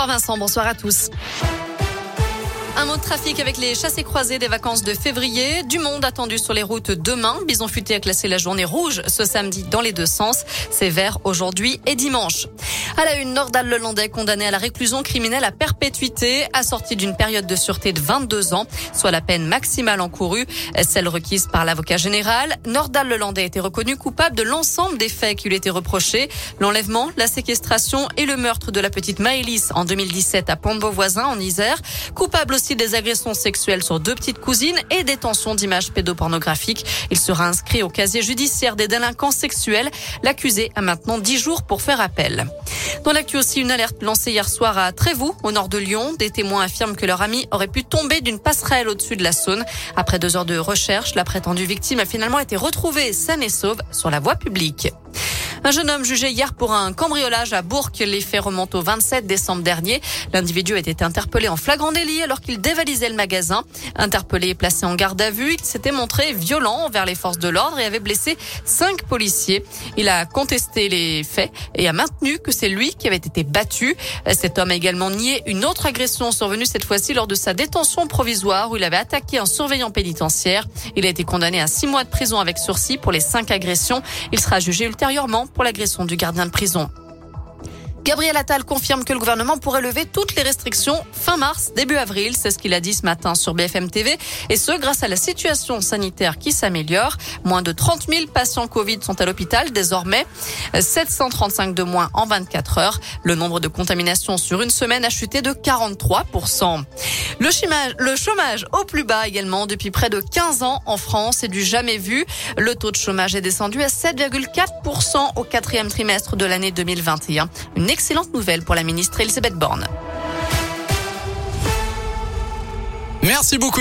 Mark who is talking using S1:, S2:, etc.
S1: Bonsoir à tous. Un mot de trafic avec les chassés croisés des vacances de février. Du monde attendu sur les routes demain. Bison futé a classé la journée rouge ce samedi dans les deux sens. C'est vert aujourd'hui et dimanche. À la une, Nordal Lelandais condamné à la réclusion criminelle à perpétuité, assorti d'une période de sûreté de 22 ans, soit la peine maximale encourue, celle requise par l'avocat général. Nordal Lelandais a été reconnu coupable de l'ensemble des faits qui lui étaient reprochés. L'enlèvement, la séquestration et le meurtre de la petite Maëlys en 2017 à Pont-de-Beauvoisin en Isère. Coupable aussi des agressions sexuelles sur deux petites cousines et détention d'images pédopornographiques. Il sera inscrit au casier judiciaire des délinquants sexuels. L'accusé a maintenant 10 jours pour faire appel. Dans l'actu aussi, une alerte lancée hier soir à Trévoux, au nord de Lyon. Des témoins affirment que leur ami aurait pu tomber d'une passerelle au-dessus de la Saône. Après deux heures de recherche, la prétendue victime a finalement été retrouvée saine et sauve sur la voie publique. Un jeune homme jugé hier pour un cambriolage à Bourg. Les faits remontent au 27 décembre dernier. L'individu a été interpellé en flagrant délit alors qu'il dévalisait le magasin. Interpellé et placé en garde à vue, il s'était montré violent envers les forces de l'ordre et avait blessé cinq policiers. Il a contesté les faits et a maintenu que c'est lui qui avait été battu. Cet homme a également nié une autre agression survenue cette fois-ci lors de sa détention provisoire où il avait attaqué un surveillant pénitentiaire. Il a été condamné à six mois de prison avec sursis pour les cinq agressions. Il sera jugé ultérieurement pour l'agression du gardien de prison. Gabriel Attal confirme que le gouvernement pourrait lever toutes les restrictions fin mars, début avril. C'est ce qu'il a dit ce matin sur BFM TV. Et ce, grâce à la situation sanitaire qui s'améliore. Moins de 30 000 patients Covid sont à l'hôpital désormais. 735 de moins en 24 heures. Le nombre de contaminations sur une semaine a chuté de 43 le chômage, le chômage au plus bas également depuis près de 15 ans en France et du jamais vu. Le taux de chômage est descendu à 7,4% au quatrième trimestre de l'année 2021. Une excellente nouvelle pour la ministre Elisabeth Borne.
S2: Merci beaucoup.